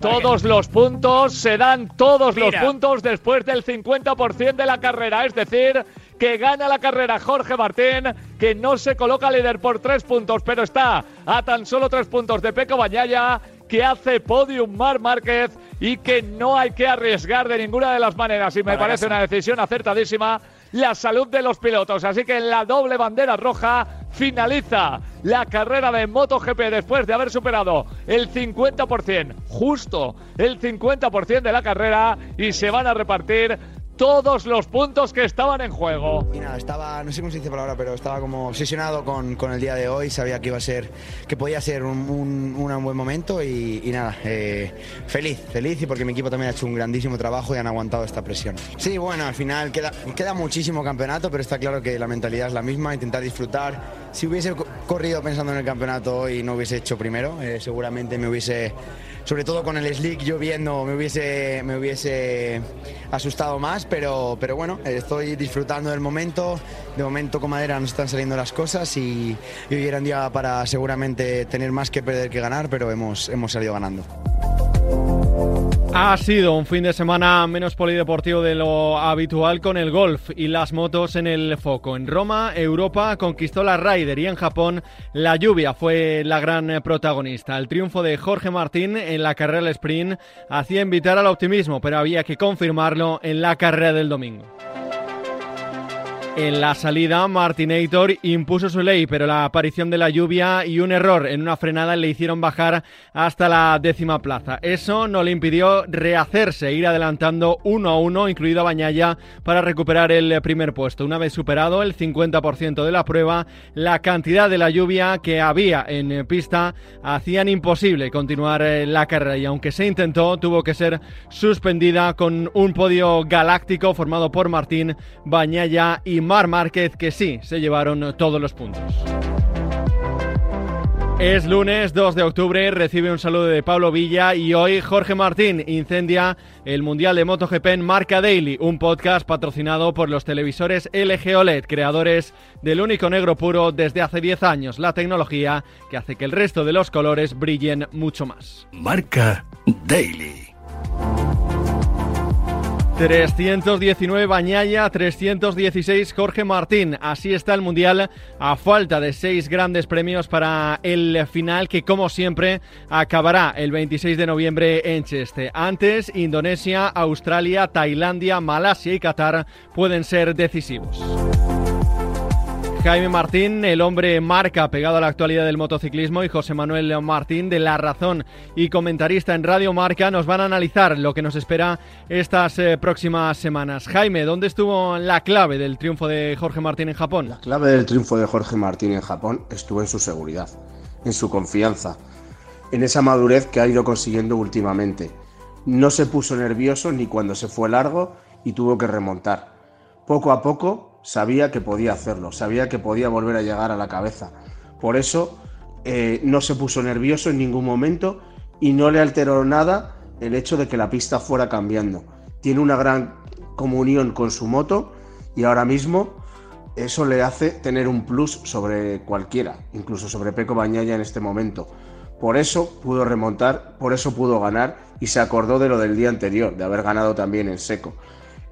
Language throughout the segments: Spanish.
Todos los puntos, se dan todos los puntos después del 50% de la carrera, es decir, que gana la carrera Jorge Martín, que no se coloca líder por tres puntos, pero está a tan solo tres puntos de Peco Bañaya, que hace podium Mar Márquez y que no hay que arriesgar de ninguna de las maneras. Y me parece una decisión acertadísima la salud de los pilotos. Así que en la doble bandera roja finaliza la carrera de MotoGP después de haber superado el 50%, justo el 50% de la carrera y se van a repartir todos los puntos que estaban en juego. Y nada, estaba, no sé cómo se dice palabra, pero estaba como obsesionado con, con, el día de hoy. Sabía que iba a ser, que podía ser un, un, buen momento y, nada, eh, feliz, feliz y porque mi equipo también ha hecho un grandísimo trabajo y han aguantado esta presión. Sí, bueno, al final queda, queda muchísimo campeonato, pero está claro que la mentalidad es la misma, intentar disfrutar. Si hubiese corrido pensando en el campeonato y no hubiese hecho primero, eh, seguramente me hubiese sobre todo con el slick lloviendo me hubiese, me hubiese asustado más, pero, pero bueno, estoy disfrutando del momento. De momento con madera nos están saliendo las cosas y, hoy era un día para seguramente tener más que perder que ganar, pero hemos, hemos salido ganando. Ha sido un fin de semana menos polideportivo de lo habitual con el golf y las motos en el foco. En Roma, Europa conquistó la Ryder y en Japón la lluvia fue la gran protagonista. El triunfo de Jorge Martín en la carrera del sprint hacía invitar al optimismo, pero había que confirmarlo en la carrera del domingo. En la salida, Martinator impuso su ley, pero la aparición de la lluvia y un error en una frenada le hicieron bajar hasta la décima plaza. Eso no le impidió rehacerse, ir adelantando uno a uno, incluido a Bañaya, para recuperar el primer puesto. Una vez superado el 50% de la prueba, la cantidad de la lluvia que había en pista hacían imposible continuar eh, la carrera y aunque se intentó, tuvo que ser suspendida con un podio galáctico formado por Martín, Bañaya y Mar Márquez, que sí, se llevaron todos los puntos. Es lunes 2 de octubre, recibe un saludo de Pablo Villa y hoy Jorge Martín incendia el Mundial de MotoGP Marca Daily, un podcast patrocinado por los televisores LG OLED, creadores del único negro puro desde hace 10 años, la tecnología que hace que el resto de los colores brillen mucho más. Marca Daily. 319 Bañaya, 316 Jorge Martín. Así está el Mundial a falta de seis grandes premios para el final que como siempre acabará el 26 de noviembre en Cheste. Antes, Indonesia, Australia, Tailandia, Malasia y Qatar pueden ser decisivos. Jaime Martín, el hombre marca pegado a la actualidad del motociclismo, y José Manuel Martín de La Razón y comentarista en Radio Marca nos van a analizar lo que nos espera estas eh, próximas semanas. Jaime, ¿dónde estuvo la clave del triunfo de Jorge Martín en Japón? La clave del triunfo de Jorge Martín en Japón estuvo en su seguridad, en su confianza, en esa madurez que ha ido consiguiendo últimamente. No se puso nervioso ni cuando se fue largo y tuvo que remontar. Poco a poco sabía que podía hacerlo, sabía que podía volver a llegar a la cabeza. Por eso eh, no se puso nervioso en ningún momento y no le alteró nada el hecho de que la pista fuera cambiando. Tiene una gran comunión con su moto y ahora mismo eso le hace tener un plus sobre cualquiera, incluso sobre Peco Bañaya en este momento. Por eso pudo remontar, por eso pudo ganar y se acordó de lo del día anterior, de haber ganado también en seco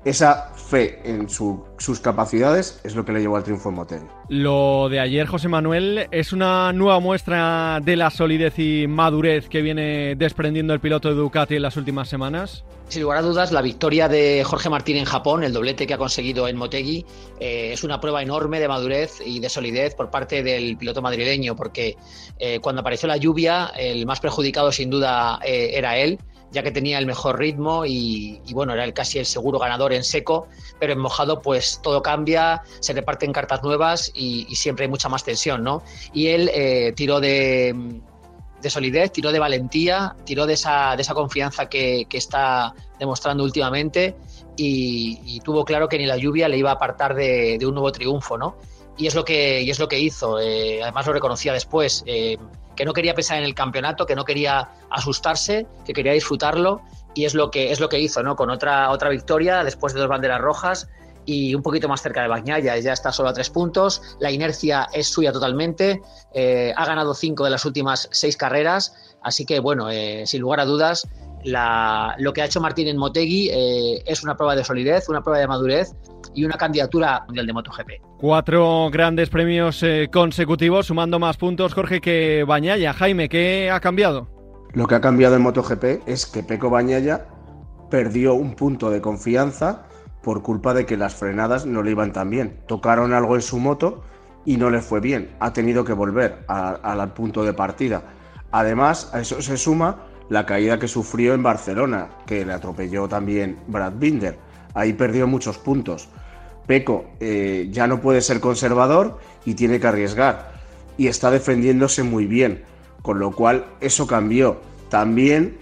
esa fe en sus capacidades es lo que le llevó al triunfo en Motegi. Lo de ayer, José Manuel, es una nueva muestra de la solidez y madurez que viene desprendiendo el piloto de Ducati en las últimas semanas. Sin lugar a dudas, la victoria de Jorge Martín en Japón, el doblete que ha conseguido en Motegi, eh, es una prueba enorme de madurez y de solidez por parte del piloto madrileño, porque eh, cuando apareció la lluvia, el más perjudicado sin duda eh, era él ya que tenía el mejor ritmo y, bueno, era el, casi el seguro ganador en seco, pero en mojado pues todo cambia, se reparten cartas nuevas y, siempre hay mucha más tensión, ¿no? Y él eh, tiró de, solidez, tiró de valentía, tiró de esa, de esa confianza que, está demostrando últimamente y, tuvo claro que ni la lluvia le iba a apartar de, de un nuevo triunfo, ¿no? Y es lo que, y es lo que hizo. Eh, además lo reconocía después, eh, que no quería pensar en el campeonato, que no quería asustarse, que quería disfrutarlo y es lo que, es lo que hizo, ¿no? Con otra, otra victoria después de dos banderas rojas y un poquito más cerca de Bagnaia, ya está solo a tres puntos, la inercia es suya totalmente, eh, ha ganado cinco de las últimas seis carreras, así que bueno, sin lugar a dudas, lo que ha hecho Martín en Motegi es una prueba de solidez, una prueba de madurez y una candidatura mundial de MotoGP. Cuatro grandes premios eh, consecutivos, sumando más puntos, Jorge, que Bañaya. Jaime, ¿qué ha cambiado? Lo que ha cambiado en MotoGP es que Peco Bañaya perdió un punto de confianza por culpa de que las frenadas no le iban tan bien. Tocaron algo en su moto y no le fue bien. Ha tenido que volver al punto de partida. Además, a eso se suma la caída que sufrió en Barcelona, que le atropelló también Brad Binder ahí perdió muchos puntos. Peco eh, ya no puede ser conservador y tiene que arriesgar. Y está defendiéndose muy bien. Con lo cual eso cambió. También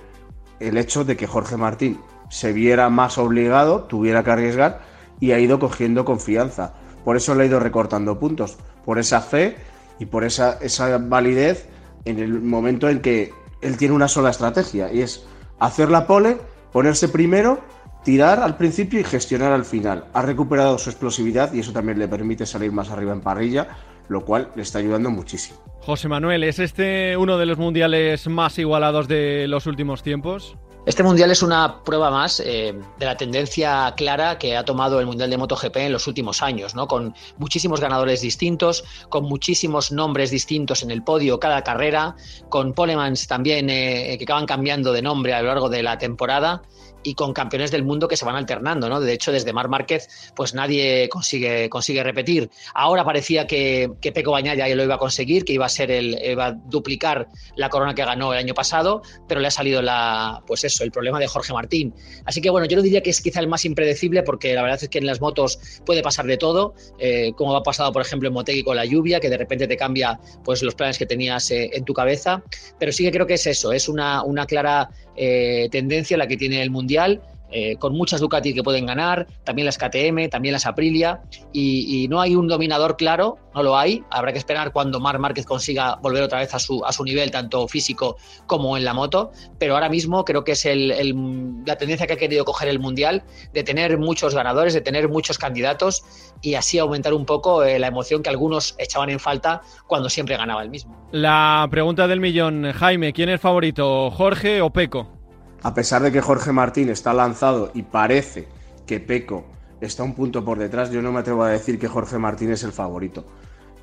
el hecho de que Jorge Martín se viera más obligado, tuviera que arriesgar y ha ido cogiendo confianza. Por eso le ha ido recortando puntos. Por esa fe y por esa, esa validez en el momento en que él tiene una sola estrategia y es hacer la pole, ponerse primero tirar al principio y gestionar al final. Ha recuperado su explosividad y eso también le permite salir más arriba en parrilla, lo cual le está ayudando muchísimo. José Manuel, ¿es este uno de los mundiales más igualados de los últimos tiempos? Este mundial es una prueba más eh, de la tendencia clara que ha tomado el mundial de MotoGP en los últimos años, ¿no? Con muchísimos ganadores distintos, con muchísimos nombres distintos en el podio cada carrera, con polemans también eh, que acaban cambiando de nombre a lo largo de la temporada y con campeones del mundo que se van alternando, ¿no? De hecho, desde Mar Márquez, pues nadie consigue, consigue repetir. Ahora parecía que, que Peco Bañaya ya lo iba a conseguir, que iba a ser el, iba a duplicar la corona que ganó el año pasado, pero le ha salido la, pues eso, el problema de Jorge Martín. Así que bueno, yo no diría que es quizá el más impredecible, porque la verdad es que en las motos puede pasar de todo, eh, como ha pasado, por ejemplo, en Motegi con la lluvia, que de repente te cambia pues los planes que tenías eh, en tu cabeza. Pero sí que creo que es eso, es una, una clara eh, tendencia la que tiene el Mundial. Eh, con muchas Ducati que pueden ganar, también las KTM, también las Aprilia, y, no hay un dominador claro, no lo hay. Habrá que esperar cuando Mar Márquez consiga volver otra vez a su, a su nivel, tanto físico como en la moto. Pero ahora mismo creo que es la tendencia que ha querido coger el Mundial de tener muchos ganadores, de tener muchos candidatos y así aumentar un poco eh, la emoción que algunos echaban en falta cuando siempre ganaba el mismo. La pregunta del millón, Jaime, ¿quién es favorito, Jorge o Peco? A pesar de que Jorge Martín está lanzado y parece que Peco está un punto por detrás, yo no me atrevo a decir que Jorge Martín es el favorito.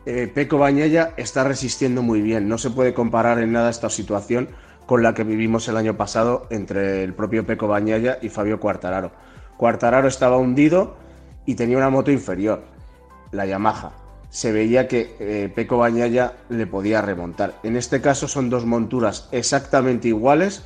Eh, Peco Bañella está resistiendo muy bien, no se puede comparar en nada esta situación con la que vivimos el año pasado entre el propio Peco Bañella y Fabio Cuartararo. Cuartararo estaba hundido y tenía una moto inferior, la Yamaha. Se veía que eh, Peco Bañaya le podía remontar. En este caso son dos monturas exactamente iguales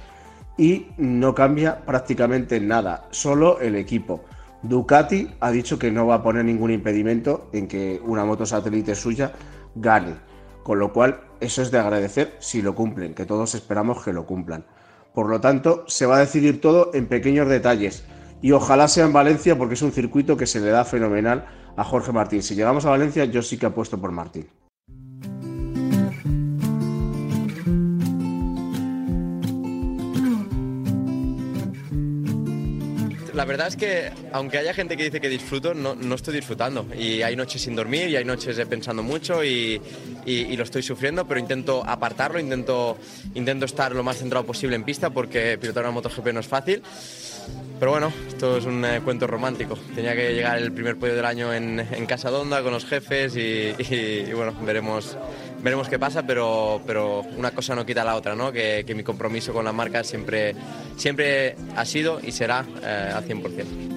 y no cambia prácticamente nada, solo el equipo. Ducati ha dicho que no va a poner ningún impedimento en que una moto satélite suya gane, con lo cual eso es de agradecer si lo cumplen, que todos esperamos que lo cumplan. Por lo tanto, se va a decidir todo en pequeños detalles y ojalá sea en Valencia porque es un circuito que se le da fenomenal a Jorge Martín. Si llegamos a Valencia, yo sí que apuesto por Martín. La verdad es que, aunque haya gente que dice que disfruto, no, no estoy disfrutando. Y hay noches sin dormir y hay noches pensando mucho y, lo estoy sufriendo, pero intento apartarlo, intento, intento estar lo más centrado posible en pista porque pilotar una MotoGP no es fácil. Pero bueno, esto es un eh, cuento romántico. Tenía que llegar el primer podio del año en, en Casa Donda con los jefes y, bueno, veremos, veremos qué pasa, pero, pero una cosa no quita la otra, ¿no? Que, que mi compromiso con la marca siempre, siempre ha sido y será eh, al 100%.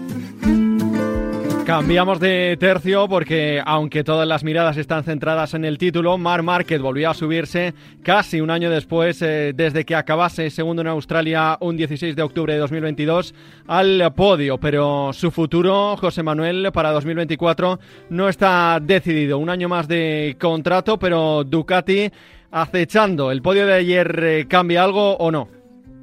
Cambiamos de tercio porque aunque todas las miradas están centradas en el título, Mar Market volvió a subirse casi un año después eh, desde que acabase segundo en Australia un 16 de octubre de 2022 al podio, pero su futuro, José Manuel, para 2024 no está decidido. Un año más de contrato, pero Ducati acechando. ¿El podio de ayer eh, cambia algo o no?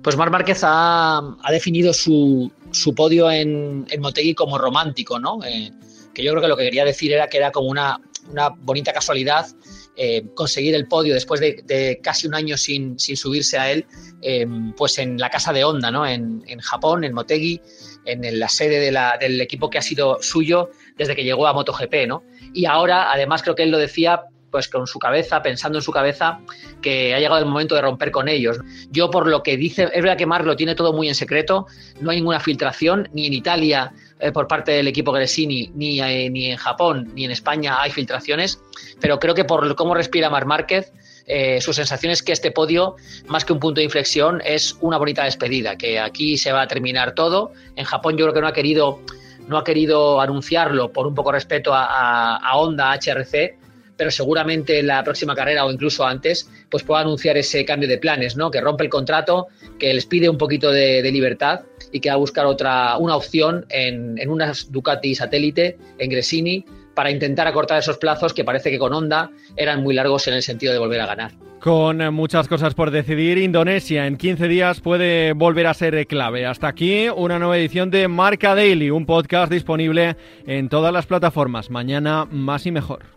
Pues Mar Márquez ha, definido su, podio en, en Motegi como romántico, ¿no? Eh, que yo creo que lo que quería decir era que era como una, una bonita casualidad eh, conseguir el podio después de, casi un año sin, subirse a él, em, pues en la casa de Honda, ¿no? En, Japón, en Motegi, en la sede del equipo que ha sido suyo desde que llegó a MotoGP, ¿no? Y ahora, además, creo que él lo decía, pues con su cabeza, pensando en su cabeza, que ha llegado el momento de romper con ellos. Yo por lo que dice, es verdad que Marc lo tiene todo muy en secreto, no hay ninguna filtración, ni en Italia eh, por parte del equipo Gresini, ni, eh, ni en Japón, ni en España hay filtraciones, pero creo que por cómo respira Marc Márquez, eh, su sensación es que este podio, más que un punto de inflexión, es una bonita despedida, que aquí se va a terminar todo. En Japón yo creo que no ha querido, no ha querido anunciarlo por un poco respeto a, a Honda, HRC, pero seguramente en la próxima carrera o incluso antes, pues pueda anunciar ese cambio de planes, ¿no? Que rompe el contrato, que les pide un poquito de, libertad y que va a buscar otra, una opción en, en unas Ducati satélite, en Gresini, para intentar acortar esos plazos que parece que con Honda eran muy largos en el sentido de volver a ganar. Con muchas cosas por decidir, Indonesia en 15 días puede volver a ser clave. Hasta aquí una nueva edición de Marca Daily, un podcast disponible en todas las plataformas. Mañana más y mejor.